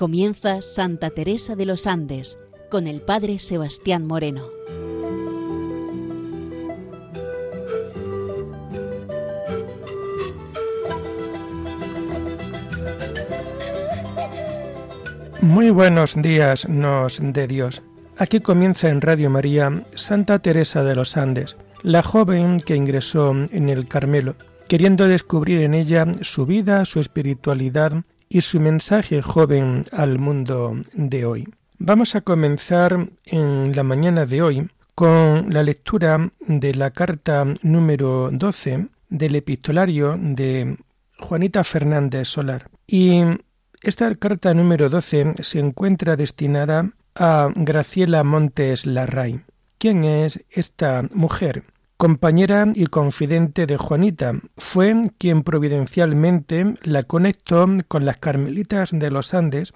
Comienza Santa Teresa de los Andes con el Padre Sebastián Moreno. Muy buenos días, nos de Dios. Aquí comienza en Radio María Santa Teresa de los Andes, la joven que ingresó en el Carmelo, queriendo descubrir en ella su vida, su espiritualidad y su mensaje joven al mundo de hoy. Vamos a comenzar en la mañana de hoy con la lectura de la carta número 12 del epistolario de Juanita Fernández Solar. Y esta carta número 12 se encuentra destinada a Graciela Montes Larraín. ¿Quién es esta mujer? Compañera y confidente de Juanita, fue quien providencialmente la conectó con las Carmelitas de los Andes,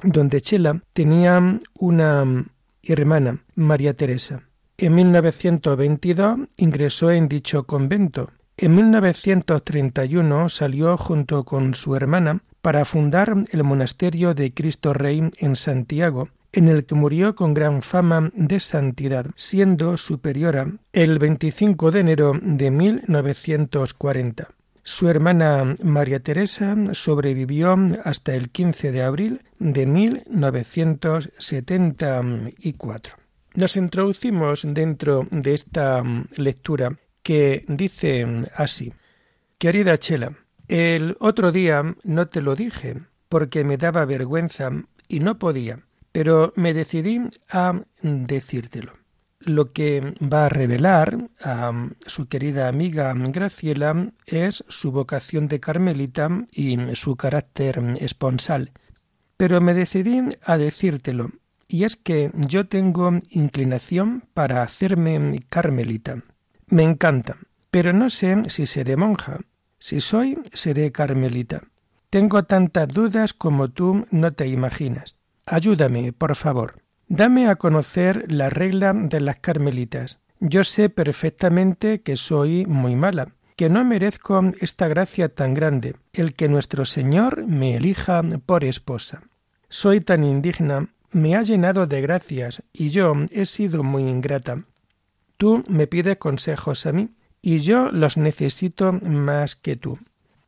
donde Chela tenía una hermana, María Teresa. En 1922 ingresó en dicho convento. En 1931 salió junto con su hermana para fundar el monasterio de Cristo Rey en Santiago, en el que murió con gran fama de santidad, siendo superiora el 25 de enero de 1940. Su hermana María Teresa sobrevivió hasta el 15 de abril de 1974. Nos introducimos dentro de esta lectura que dice así. Querida Chela, el otro día no te lo dije porque me daba vergüenza y no podía pero me decidí a decírtelo. Lo que va a revelar a su querida amiga Graciela es su vocación de carmelita y su carácter esponsal. Pero me decidí a decírtelo, y es que yo tengo inclinación para hacerme carmelita. Me encanta, pero no sé si seré monja. Si soy, seré carmelita. Tengo tantas dudas como tú no te imaginas. Ayúdame, por favor. Dame a conocer la regla de las carmelitas. Yo sé perfectamente que soy muy mala, que no merezco esta gracia tan grande, el que nuestro Señor me elija por esposa. Soy tan indigna, me ha llenado de gracias, y yo he sido muy ingrata. Tú me pides consejos a mí, y yo los necesito más que tú.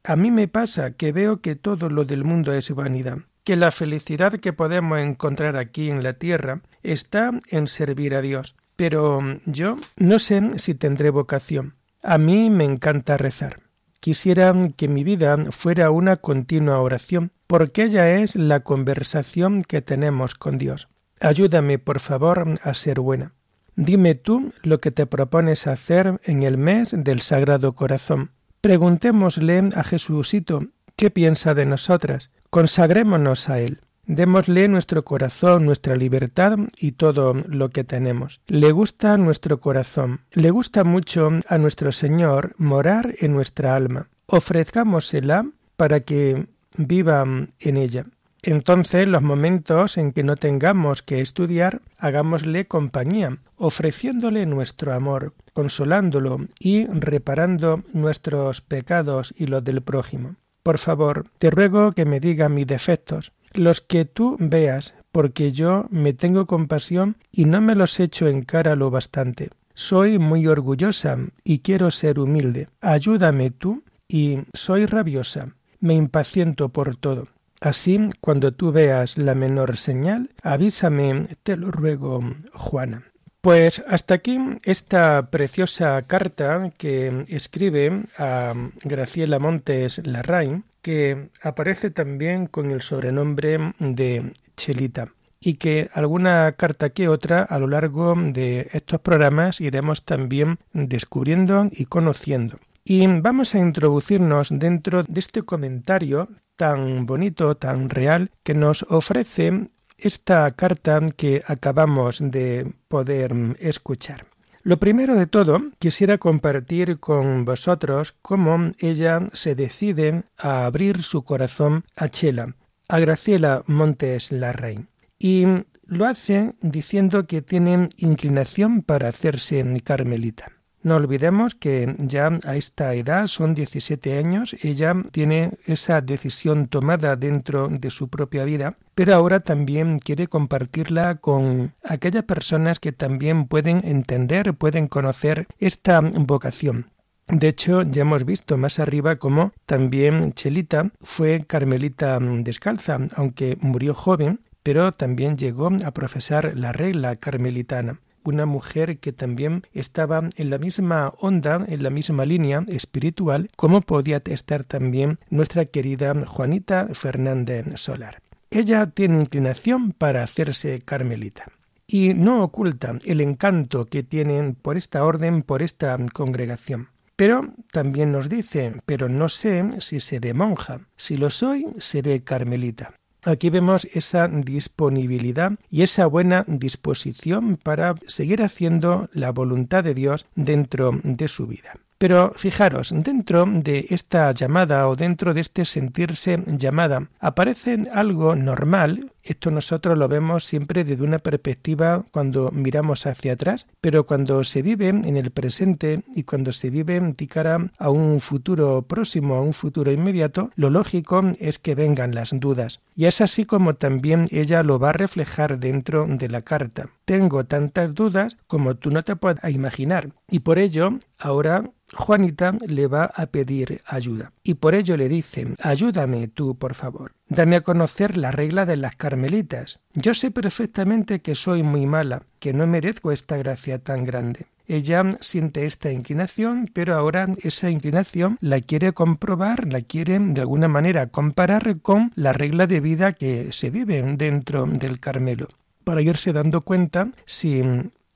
A mí me pasa que veo que todo lo del mundo es vanidad, que la felicidad que podemos encontrar aquí en la tierra está en servir a Dios. Pero yo no sé si tendré vocación. A mí me encanta rezar. Quisiera que mi vida fuera una continua oración, porque ella es la conversación que tenemos con Dios. Ayúdame, por favor, a ser buena. Dime tú lo que te propones hacer en el mes del Sagrado Corazón. Preguntémosle a Jesucito qué piensa de nosotras Consagrémonos a Él. Démosle nuestro corazón, nuestra libertad y todo lo que tenemos. Le gusta nuestro corazón. Le gusta mucho a nuestro Señor morar en nuestra alma. Ofrezcámosela para que viva en ella. Entonces, los momentos en que no tengamos que estudiar, hagámosle compañía, ofreciéndole nuestro amor, consolándolo y reparando nuestros pecados y los del prójimo. Por favor, te ruego que me diga mis defectos, los que tú veas, porque yo me tengo compasión y no me los echo en cara lo bastante. Soy muy orgullosa y quiero ser humilde. Ayúdame tú y soy rabiosa. Me impaciento por todo. Así, cuando tú veas la menor señal, avísame, te lo ruego, Juana. Pues hasta aquí esta preciosa carta que escribe a Graciela Montes Larraín, que aparece también con el sobrenombre de Chelita y que alguna carta que otra a lo largo de estos programas iremos también descubriendo y conociendo. Y vamos a introducirnos dentro de este comentario tan bonito, tan real, que nos ofrece esta carta que acabamos de poder escuchar. Lo primero de todo, quisiera compartir con vosotros cómo ella se decide a abrir su corazón a Chela, a Graciela Montes Larraín. Y lo hace diciendo que tiene inclinación para hacerse carmelita. No olvidemos que ya a esta edad, son 17 años, ella tiene esa decisión tomada dentro de su propia vida, pero ahora también quiere compartirla con aquellas personas que también pueden entender, pueden conocer esta vocación. De hecho, ya hemos visto más arriba cómo también Chelita fue carmelita descalza, aunque murió joven, pero también llegó a profesar la regla carmelitana una mujer que también estaba en la misma onda, en la misma línea espiritual, como podía estar también nuestra querida Juanita Fernández Solar. Ella tiene inclinación para hacerse carmelita y no oculta el encanto que tienen por esta orden, por esta congregación. Pero también nos dice, pero no sé si seré monja, si lo soy, seré carmelita. Aquí vemos esa disponibilidad y esa buena disposición para seguir haciendo la voluntad de Dios dentro de su vida. Pero fijaros, dentro de esta llamada o dentro de este sentirse llamada, aparece algo normal esto nosotros lo vemos siempre desde una perspectiva cuando miramos hacia atrás, pero cuando se vive en el presente y cuando se vive de cara a un futuro próximo, a un futuro inmediato, lo lógico es que vengan las dudas. Y es así como también ella lo va a reflejar dentro de la carta. Tengo tantas dudas como tú no te puedes imaginar. Y por ello, ahora Juanita le va a pedir ayuda. Y por ello le dice, ayúdame tú, por favor. Dame a conocer la regla de las carmelitas. Yo sé perfectamente que soy muy mala, que no merezco esta gracia tan grande. Ella siente esta inclinación, pero ahora esa inclinación la quiere comprobar, la quiere de alguna manera comparar con la regla de vida que se vive dentro del Carmelo para irse dando cuenta si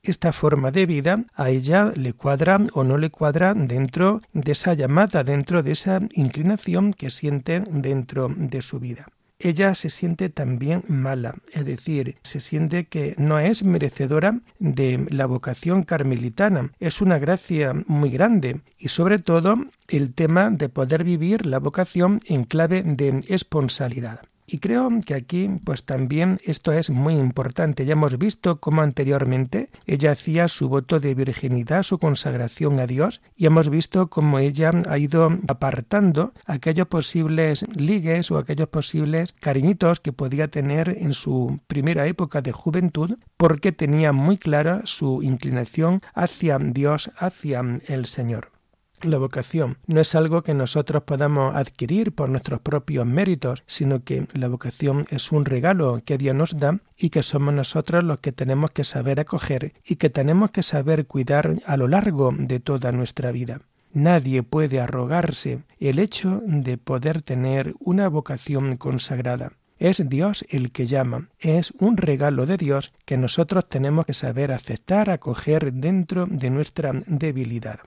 esta forma de vida a ella le cuadra o no le cuadra dentro de esa llamada, dentro de esa inclinación que siente dentro de su vida. Ella se siente también mala, es decir, se siente que no es merecedora de la vocación carmelitana. Es una gracia muy grande y sobre todo el tema de poder vivir la vocación en clave de esponsalidad. Y creo que aquí, pues también esto es muy importante. Ya hemos visto cómo anteriormente ella hacía su voto de virginidad, su consagración a Dios, y hemos visto cómo ella ha ido apartando aquellos posibles ligues o aquellos posibles cariñitos que podía tener en su primera época de juventud, porque tenía muy clara su inclinación hacia Dios, hacia el Señor. La vocación no es algo que nosotros podamos adquirir por nuestros propios méritos, sino que la vocación es un regalo que Dios nos da y que somos nosotros los que tenemos que saber acoger y que tenemos que saber cuidar a lo largo de toda nuestra vida. Nadie puede arrogarse el hecho de poder tener una vocación consagrada. Es Dios el que llama, es un regalo de Dios que nosotros tenemos que saber aceptar, acoger dentro de nuestra debilidad.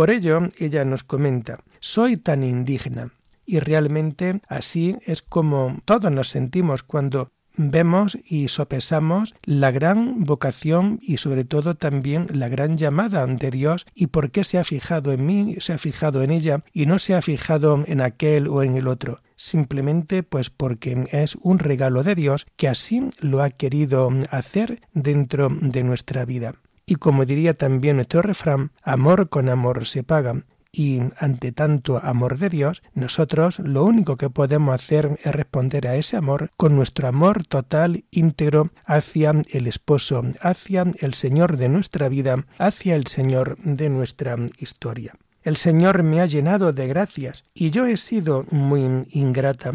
Por ello, ella nos comenta, soy tan indigna. Y realmente así es como todos nos sentimos cuando vemos y sopesamos la gran vocación y sobre todo también la gran llamada de Dios y por qué se ha fijado en mí, se ha fijado en ella y no se ha fijado en aquel o en el otro. Simplemente pues porque es un regalo de Dios que así lo ha querido hacer dentro de nuestra vida. Y como diría también nuestro refrán, amor con amor se paga. Y ante tanto amor de Dios, nosotros lo único que podemos hacer es responder a ese amor con nuestro amor total, íntegro, hacia el esposo, hacia el Señor de nuestra vida, hacia el Señor de nuestra historia. El Señor me ha llenado de gracias y yo he sido muy ingrata.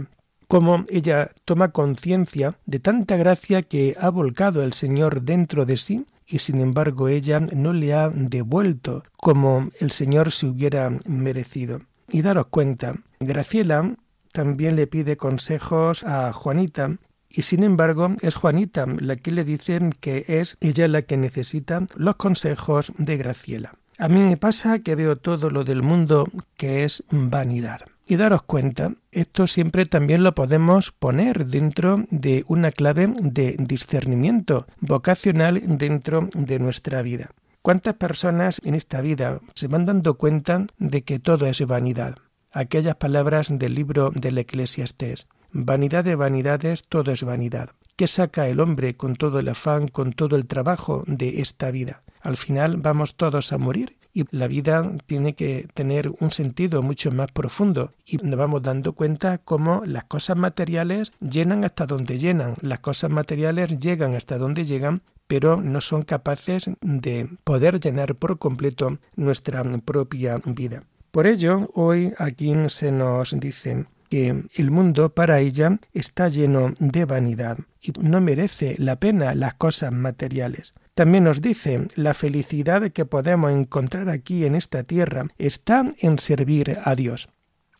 Como ella toma conciencia de tanta gracia que ha volcado el Señor dentro de sí, y sin embargo ella no le ha devuelto como el Señor se hubiera merecido. Y daros cuenta, Graciela también le pide consejos a Juanita y sin embargo es Juanita la que le dice que es ella la que necesita los consejos de Graciela. A mí me pasa que veo todo lo del mundo que es vanidad. Y daros cuenta, esto siempre también lo podemos poner dentro de una clave de discernimiento vocacional dentro de nuestra vida. ¿Cuántas personas en esta vida se van dando cuenta de que todo es vanidad? Aquellas palabras del libro del Eclesiastés. Vanidad de vanidades, todo es vanidad. ¿Qué saca el hombre con todo el afán, con todo el trabajo de esta vida? Al final vamos todos a morir y la vida tiene que tener un sentido mucho más profundo y nos vamos dando cuenta cómo las cosas materiales llenan hasta donde llenan, las cosas materiales llegan hasta donde llegan, pero no son capaces de poder llenar por completo nuestra propia vida. Por ello, hoy aquí se nos dice que el mundo para ella está lleno de vanidad y no merece la pena las cosas materiales. También nos dice, la felicidad que podemos encontrar aquí en esta tierra está en servir a Dios.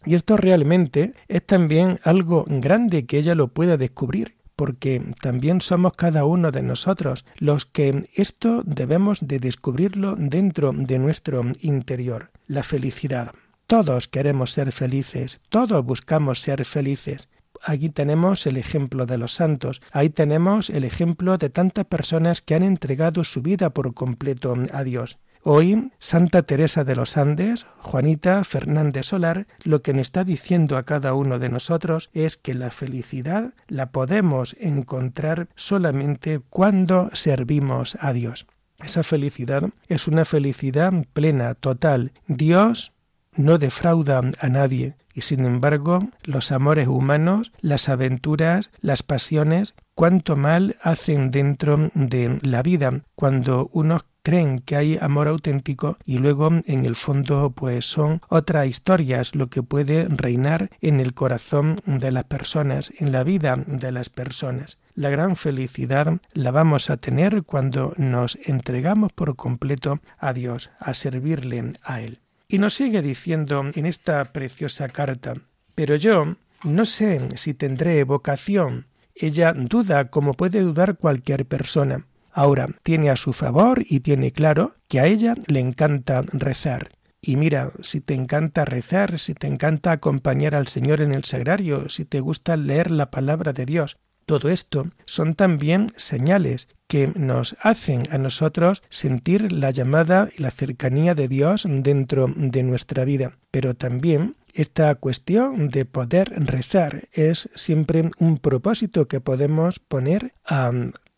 Y esto realmente es también algo grande que ella lo pueda descubrir, porque también somos cada uno de nosotros los que esto debemos de descubrirlo dentro de nuestro interior, la felicidad. Todos queremos ser felices, todos buscamos ser felices, Aquí tenemos el ejemplo de los santos, ahí tenemos el ejemplo de tantas personas que han entregado su vida por completo a Dios. Hoy, Santa Teresa de los Andes, Juanita Fernández Solar, lo que nos está diciendo a cada uno de nosotros es que la felicidad la podemos encontrar solamente cuando servimos a Dios. Esa felicidad es una felicidad plena, total. Dios no defrauda a nadie y sin embargo los amores humanos, las aventuras, las pasiones, cuánto mal hacen dentro de la vida cuando unos creen que hay amor auténtico y luego en el fondo pues son otras historias lo que puede reinar en el corazón de las personas, en la vida de las personas. La gran felicidad la vamos a tener cuando nos entregamos por completo a Dios, a servirle a Él. Y nos sigue diciendo en esta preciosa carta, pero yo no sé si tendré vocación. Ella duda como puede dudar cualquier persona. Ahora tiene a su favor y tiene claro que a ella le encanta rezar. Y mira, si te encanta rezar, si te encanta acompañar al Señor en el sagrario, si te gusta leer la palabra de Dios, todo esto son también señales que nos hacen a nosotros sentir la llamada y la cercanía de Dios dentro de nuestra vida. Pero también esta cuestión de poder rezar es siempre un propósito que podemos poner a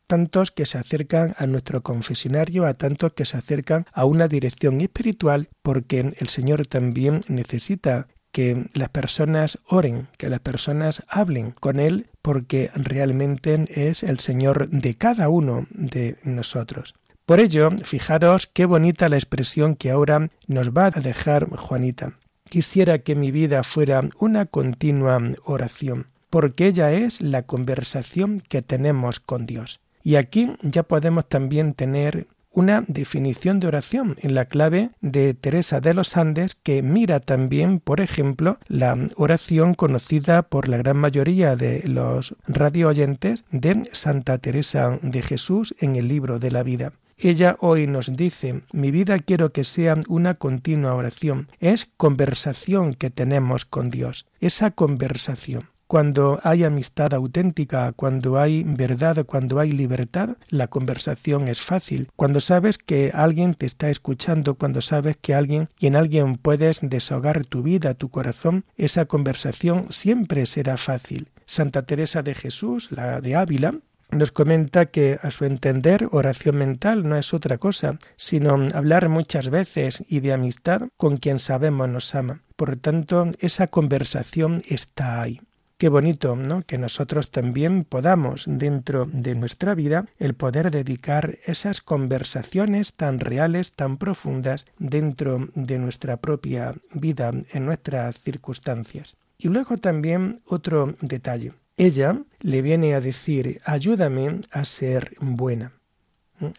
tantos que se acercan a nuestro confesionario, a tantos que se acercan a una dirección espiritual, porque el Señor también necesita que las personas oren, que las personas hablen con Él, porque realmente es el Señor de cada uno de nosotros. Por ello, fijaros qué bonita la expresión que ahora nos va a dejar Juanita. Quisiera que mi vida fuera una continua oración, porque ella es la conversación que tenemos con Dios. Y aquí ya podemos también tener una definición de oración en la clave de Teresa de los Andes que mira también, por ejemplo, la oración conocida por la gran mayoría de los radio oyentes de Santa Teresa de Jesús en el libro de la vida. Ella hoy nos dice, mi vida quiero que sea una continua oración, es conversación que tenemos con Dios, esa conversación. Cuando hay amistad auténtica, cuando hay verdad, cuando hay libertad, la conversación es fácil. Cuando sabes que alguien te está escuchando, cuando sabes que alguien y en alguien puedes desahogar tu vida, tu corazón, esa conversación siempre será fácil. Santa Teresa de Jesús, la de Ávila, nos comenta que a su entender oración mental no es otra cosa, sino hablar muchas veces y de amistad con quien sabemos nos ama. Por tanto, esa conversación está ahí. Qué bonito, ¿no? Que nosotros también podamos, dentro de nuestra vida, el poder dedicar esas conversaciones tan reales, tan profundas, dentro de nuestra propia vida, en nuestras circunstancias. Y luego también otro detalle. Ella le viene a decir, ayúdame a ser buena.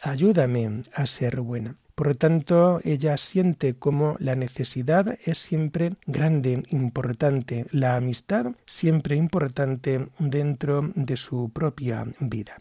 Ayúdame a ser buena. Por lo tanto, ella siente como la necesidad es siempre grande, importante, la amistad siempre importante dentro de su propia vida.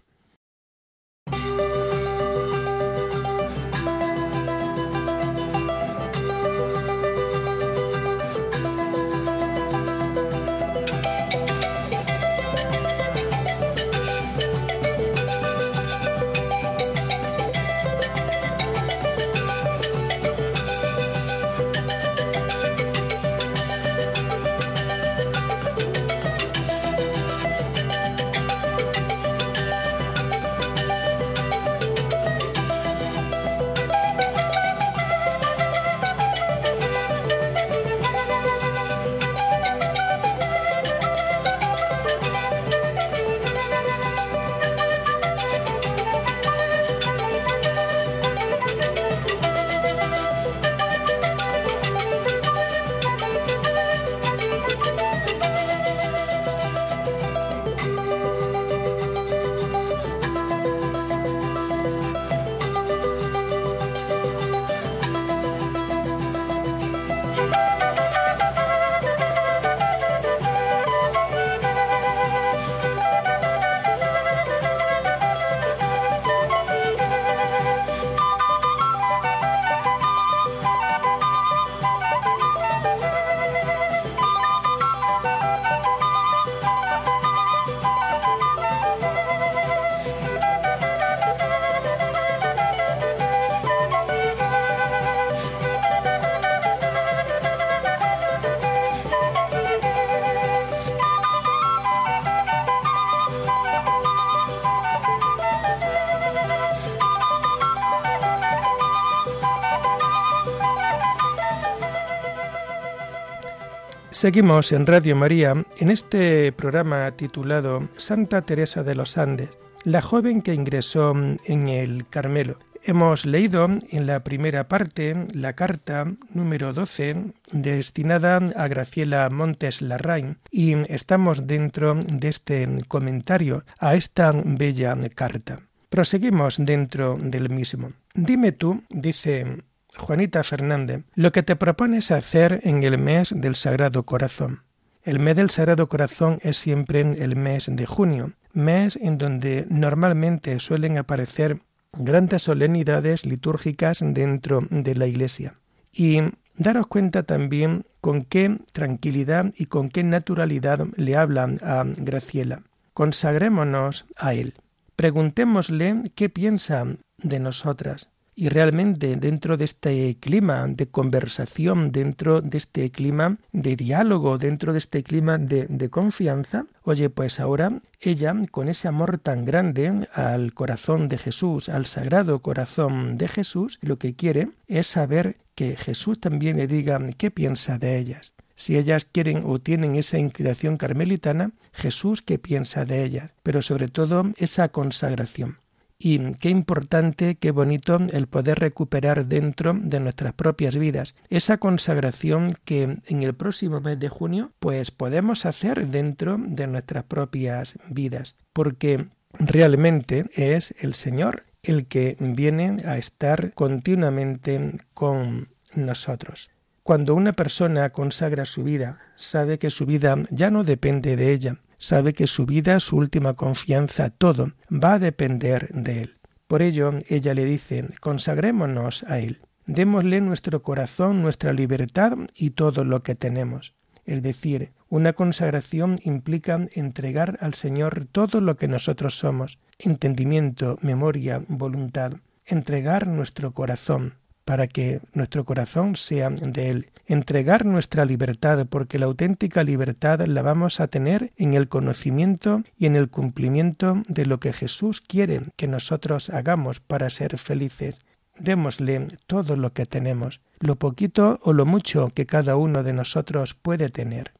Seguimos en Radio María en este programa titulado Santa Teresa de los Andes, la joven que ingresó en el Carmelo. Hemos leído en la primera parte la carta número 12 destinada a Graciela Montes Larraín y estamos dentro de este comentario a esta bella carta. Proseguimos dentro del mismo. Dime tú, dice Juanita Fernández, lo que te propones hacer en el mes del Sagrado Corazón. El mes del Sagrado Corazón es siempre el mes de junio, mes en donde normalmente suelen aparecer grandes solemnidades litúrgicas dentro de la Iglesia. Y daros cuenta también con qué tranquilidad y con qué naturalidad le hablan a Graciela. Consagrémonos a Él. Preguntémosle qué piensa de nosotras, y realmente dentro de este clima de conversación, dentro de este clima de diálogo, dentro de este clima de, confianza, oye, pues ahora ella, con ese amor tan grande al corazón de Jesús, al sagrado corazón de Jesús, lo que quiere es saber que Jesús también le diga qué piensa de ellas. Si ellas quieren o tienen esa inclinación carmelitana, Jesús qué piensa de ellas, pero sobre todo esa consagración. Y qué importante, qué bonito el poder recuperar dentro de nuestras propias vidas esa consagración que en el próximo mes de junio pues podemos hacer dentro de nuestras propias vidas, porque realmente es el Señor el que viene a estar continuamente con nosotros. Cuando una persona consagra su vida, sabe que su vida ya no depende de ella, sabe que su vida, su última confianza, todo va a depender de Él. Por ello, ella le dice, consagrémonos a Él, démosle nuestro corazón, nuestra libertad y todo lo que tenemos. Es decir, una consagración implica entregar al Señor todo lo que nosotros somos, entendimiento, memoria, voluntad, entregar nuestro corazón, para que nuestro corazón sea de Él. Entregar nuestra libertad, porque la auténtica libertad la vamos a tener en el conocimiento y en el cumplimiento de lo que Jesús quiere que nosotros hagamos para ser felices. Démosle todo lo que tenemos, lo poquito o lo mucho que cada uno de nosotros puede tener.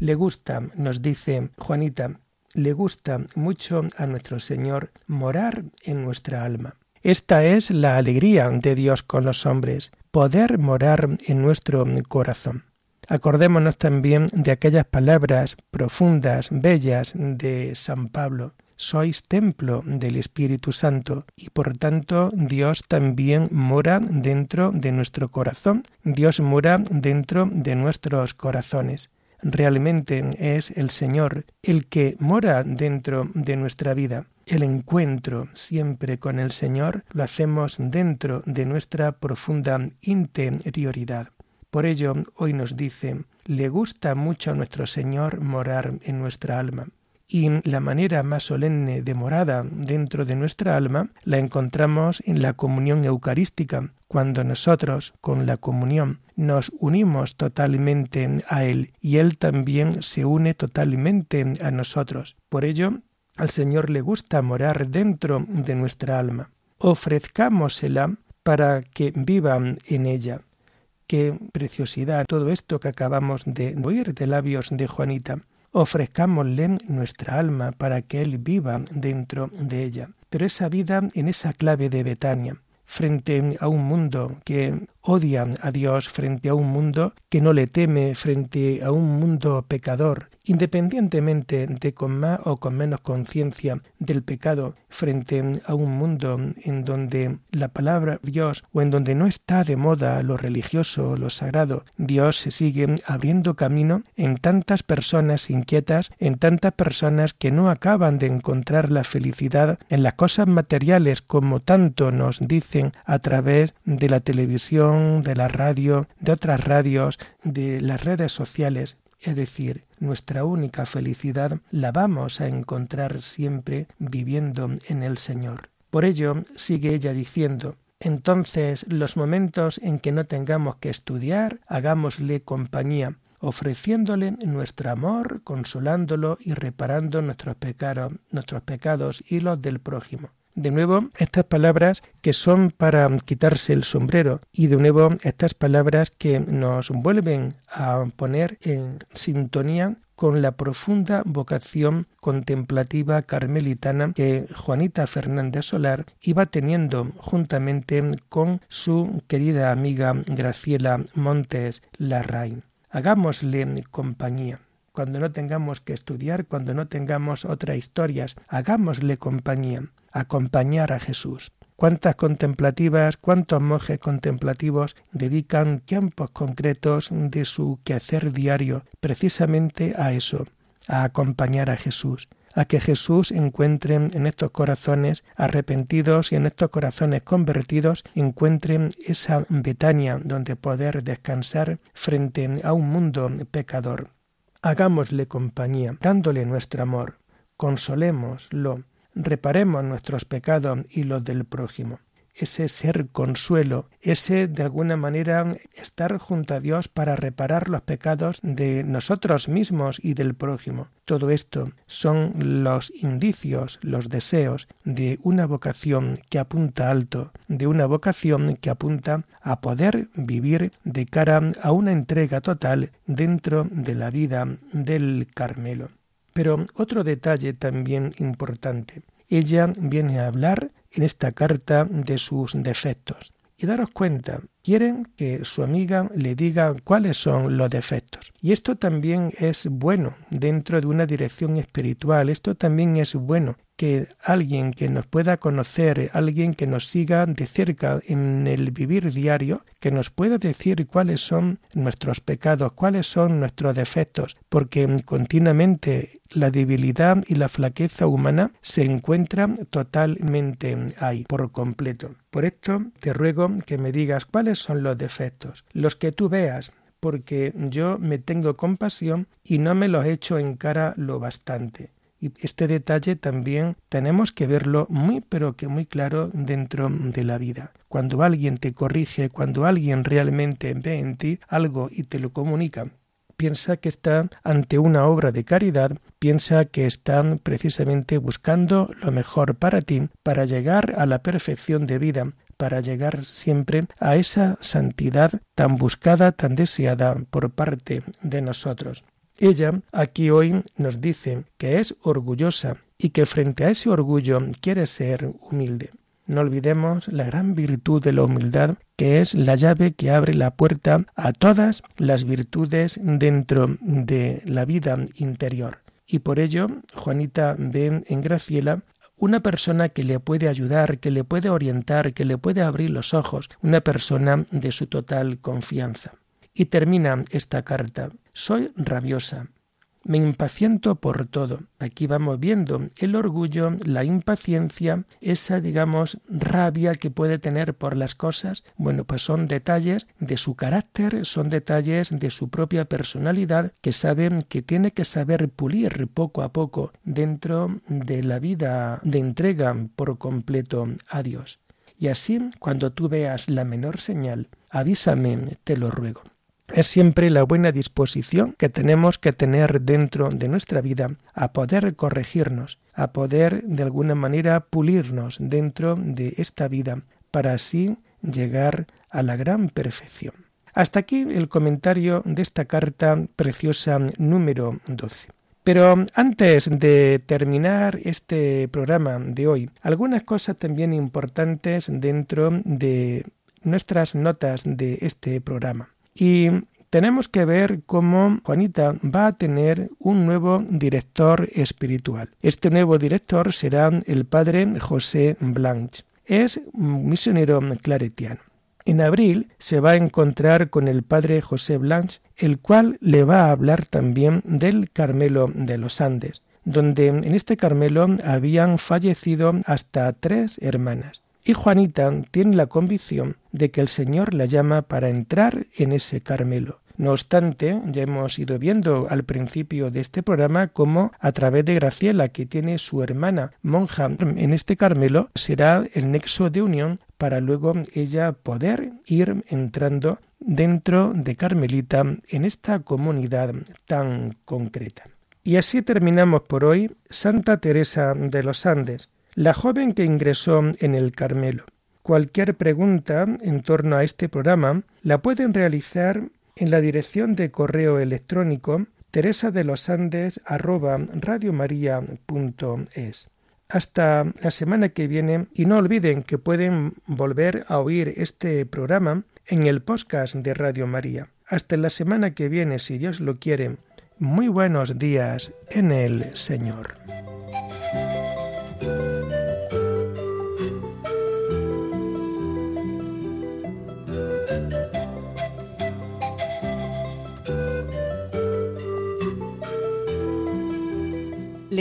Le gusta, nos dice Juanita, le gusta mucho a nuestro Señor morar en nuestra alma. Esta es la alegría de Dios con los hombres, poder morar en nuestro corazón. Acordémonos también de aquellas palabras profundas, bellas de San Pablo. Sois templo del Espíritu Santo y por tanto Dios también mora dentro de nuestro corazón, Dios mora dentro de nuestros corazones. Realmente es el Señor el que mora dentro de nuestra vida. El encuentro siempre con el Señor lo hacemos dentro de nuestra profunda interioridad. Por ello, hoy nos dice, le gusta mucho a nuestro Señor morar en nuestra alma. Y la manera más solemne de morada dentro de nuestra alma la encontramos en la comunión eucarística, cuando nosotros con la comunión nos unimos totalmente a Él y Él también se une totalmente a nosotros. Por ello, al Señor le gusta morar dentro de nuestra alma. Ofrezcámosela para que viva en ella. Qué preciosidad todo esto que acabamos de oír de labios de Juanita. Ofrezcámosle nuestra alma para que Él viva dentro de ella. Pero esa vida en esa clave de Betania, frente a un mundo que odia a Dios, frente a un mundo que no le teme, frente a un mundo pecador, independientemente de con más o con menos conciencia del pecado frente a un mundo en donde la palabra Dios o en donde no está de moda lo religioso, lo sagrado, Dios se sigue abriendo camino en tantas personas inquietas, en tantas personas que no acaban de encontrar la felicidad en las cosas materiales como tanto nos dicen a través de la televisión, de la radio, de otras radios, de las redes sociales es decir, nuestra única felicidad la vamos a encontrar siempre viviendo en el Señor. Por ello, sigue ella diciendo, entonces los momentos en que no tengamos que estudiar, hagámosle compañía, ofreciéndole nuestro amor, consolándolo y reparando nuestros pecados, nuestros pecados y los del prójimo. De nuevo, estas palabras que son para quitarse el sombrero y de nuevo estas palabras que nos vuelven a poner en sintonía con la profunda vocación contemplativa carmelitana que Juanita Fernández Solar iba teniendo juntamente con su querida amiga Graciela Montes Larraín. Hagámosle compañía. Cuando no tengamos que estudiar, cuando no tengamos otras historias, hagámosle compañía, acompañar a Jesús. Cuántas contemplativas, cuántos monjes contemplativos dedican tiempos concretos de su quehacer diario precisamente a eso, a acompañar a Jesús, a que Jesús encuentre en estos corazones arrepentidos y en estos corazones convertidos encuentren esa Betania donde poder descansar frente a un mundo pecador. Hagámosle compañía, dándole nuestro amor, consolémoslo, reparemos nuestros pecados y los del prójimo. Ese ser consuelo, ese de alguna manera estar junto a Dios para reparar los pecados de nosotros mismos y del prójimo. Todo esto son los indicios, los deseos de una vocación que apunta alto, de una vocación que apunta a poder vivir de cara a una entrega total dentro de la vida del Carmelo. Pero otro detalle también importante. Ella viene a hablar en esta carta de sus defectos. Y daros cuenta, quieren que su amiga le diga cuáles son los defectos. Y esto también es bueno dentro de una dirección espiritual, esto también es bueno que alguien que nos pueda conocer, alguien que nos siga de cerca en el vivir diario, que nos pueda decir cuáles son nuestros pecados, cuáles son nuestros defectos, porque continuamente la debilidad y la flaqueza humana se encuentran totalmente ahí, por completo. Por esto te ruego que me digas cuáles son los defectos, los que tú veas, porque yo me tengo compasión y no me los echo en cara lo bastante. Y este detalle también tenemos que verlo muy pero que muy claro dentro de la vida. Cuando alguien te corrige, cuando alguien realmente ve en ti algo y te lo comunica, piensa que está ante una obra de caridad, piensa que están precisamente buscando lo mejor para ti, para llegar a la perfección de vida, para llegar siempre a esa santidad tan buscada, tan deseada por parte de nosotros. Ella aquí hoy nos dice que es orgullosa y que frente a ese orgullo quiere ser humilde. No olvidemos la gran virtud de la humildad, que es la llave que abre la puerta a todas las virtudes dentro de la vida interior. Y por ello, Juanita ve en Graciela una persona que le puede ayudar, que le puede orientar, que le puede abrir los ojos, una persona de su total confianza. Y termina esta carta. Soy rabiosa. Me impaciento por todo. Aquí vamos viendo el orgullo, la impaciencia, esa, digamos, rabia que puede tener por las cosas. Bueno, pues son detalles de su carácter, son detalles de su propia personalidad que saben que tiene que saber pulir poco a poco dentro de la vida de entrega por completo a Dios. Y así, cuando tú veas la menor señal, avísame, te lo ruego es siempre la buena disposición que tenemos que tener dentro de nuestra vida a poder corregirnos, a poder de alguna manera pulirnos dentro de esta vida para así llegar a la gran perfección. Hasta aquí el comentario de esta carta preciosa número 12. Pero antes de terminar este programa de hoy, algunas cosas también importantes dentro de nuestras notas de este programa. Y tenemos que ver cómo Juanita va a tener un nuevo director espiritual. Este nuevo director será el padre José Blanche. Es un misionero claretiano. En abril se va a encontrar con el padre José Blanche, el cual le va a hablar también del Carmelo de los Andes, donde en este Carmelo habían fallecido hasta tres hermanas. Y Juanita tiene la convicción de que el Señor la llama para entrar en ese Carmelo. No obstante, ya hemos ido viendo al principio de este programa cómo a través de Graciela, que tiene su hermana monja en este Carmelo, será el nexo de unión para luego ella poder ir entrando dentro de Carmelita en esta comunidad tan concreta. Y así terminamos por hoy Santa Teresa de los Andes la joven que ingresó en el Carmelo. Cualquier pregunta en torno a este programa la pueden realizar en la dirección de correo electrónico teresa de los Andes Hasta la semana que viene y no olviden que pueden volver a oír este programa en el podcast de Radio María. Hasta la semana que viene, si Dios lo quiere. Muy buenos días en el Señor.